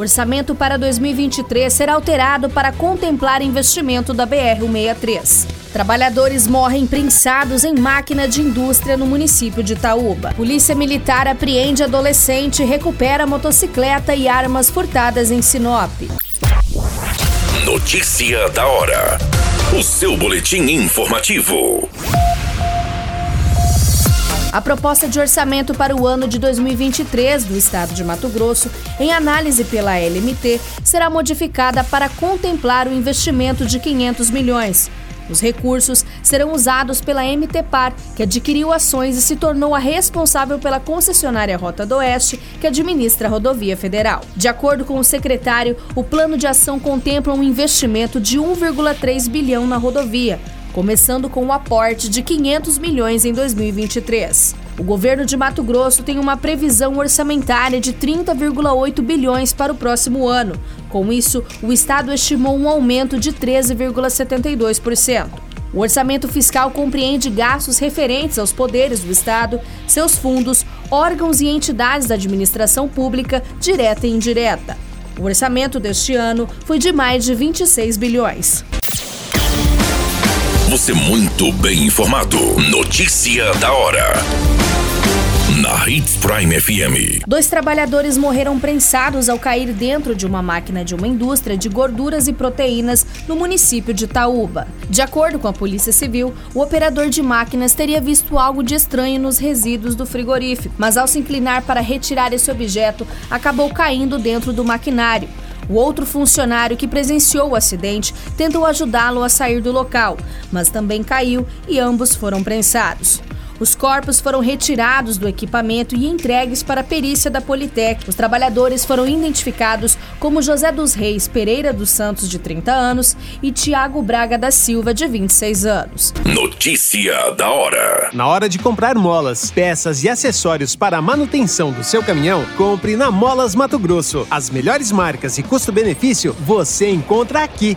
Orçamento para 2023 será alterado para contemplar investimento da BR-163. Trabalhadores morrem prensados em máquina de indústria no município de Itaúba. Polícia Militar apreende adolescente recupera motocicleta e armas furtadas em Sinop. Notícia da hora. O seu boletim informativo. A proposta de orçamento para o ano de 2023 do Estado de Mato Grosso, em análise pela LMT, será modificada para contemplar o investimento de 500 milhões. Os recursos serão usados pela MTPAR, que adquiriu ações e se tornou a responsável pela concessionária Rota do Oeste, que administra a rodovia federal. De acordo com o secretário, o plano de ação contempla um investimento de 1,3 bilhão na rodovia começando com o aporte de 500 milhões em 2023. O governo de Mato Grosso tem uma previsão orçamentária de 30,8 bilhões para o próximo ano. Com isso, o estado estimou um aumento de 13,72%. O orçamento fiscal compreende gastos referentes aos poderes do Estado, seus fundos, órgãos e entidades da administração pública, direta e indireta. O orçamento deste ano foi de mais de 26 bilhões. Você muito bem informado. Notícia da hora. Na Hits Prime FM. Dois trabalhadores morreram prensados ao cair dentro de uma máquina de uma indústria de gorduras e proteínas no município de Itaúba. De acordo com a Polícia Civil, o operador de máquinas teria visto algo de estranho nos resíduos do frigorífico, mas ao se inclinar para retirar esse objeto, acabou caindo dentro do maquinário. O outro funcionário que presenciou o acidente tentou ajudá-lo a sair do local, mas também caiu e ambos foram prensados. Os corpos foram retirados do equipamento e entregues para a perícia da Politec. Os trabalhadores foram identificados como José dos Reis Pereira dos Santos, de 30 anos, e Tiago Braga da Silva, de 26 anos. Notícia da hora. Na hora de comprar molas, peças e acessórios para a manutenção do seu caminhão, compre na Molas Mato Grosso. As melhores marcas e custo-benefício você encontra aqui.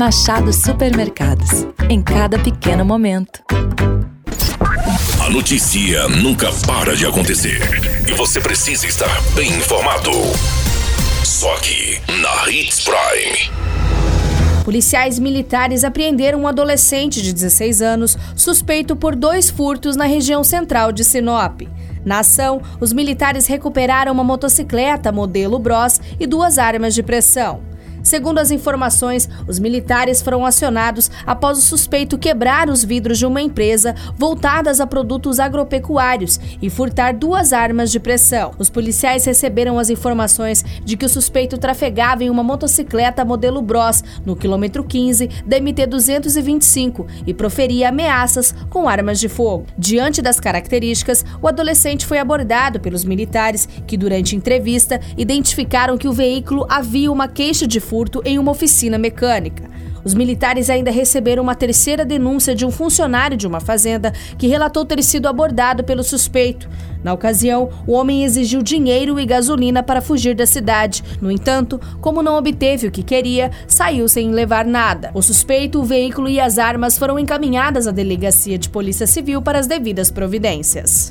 Machado Supermercados. Em cada pequeno momento. A notícia nunca para de acontecer. E você precisa estar bem informado. Só aqui, na Hits Prime. Policiais militares apreenderam um adolescente de 16 anos suspeito por dois furtos na região central de Sinop. Na ação, os militares recuperaram uma motocicleta modelo Bros e duas armas de pressão. Segundo as informações, os militares foram acionados após o suspeito quebrar os vidros de uma empresa voltadas a produtos agropecuários e furtar duas armas de pressão. Os policiais receberam as informações de que o suspeito trafegava em uma motocicleta modelo Bros no quilômetro 15 da MT 225 e proferia ameaças com armas de fogo. Diante das características, o adolescente foi abordado pelos militares que, durante entrevista, identificaram que o veículo havia uma queixa de furto em uma oficina mecânica. Os militares ainda receberam uma terceira denúncia de um funcionário de uma fazenda que relatou ter sido abordado pelo suspeito. Na ocasião, o homem exigiu dinheiro e gasolina para fugir da cidade. No entanto, como não obteve o que queria, saiu sem levar nada. O suspeito, o veículo e as armas foram encaminhadas à delegacia de Polícia Civil para as devidas providências.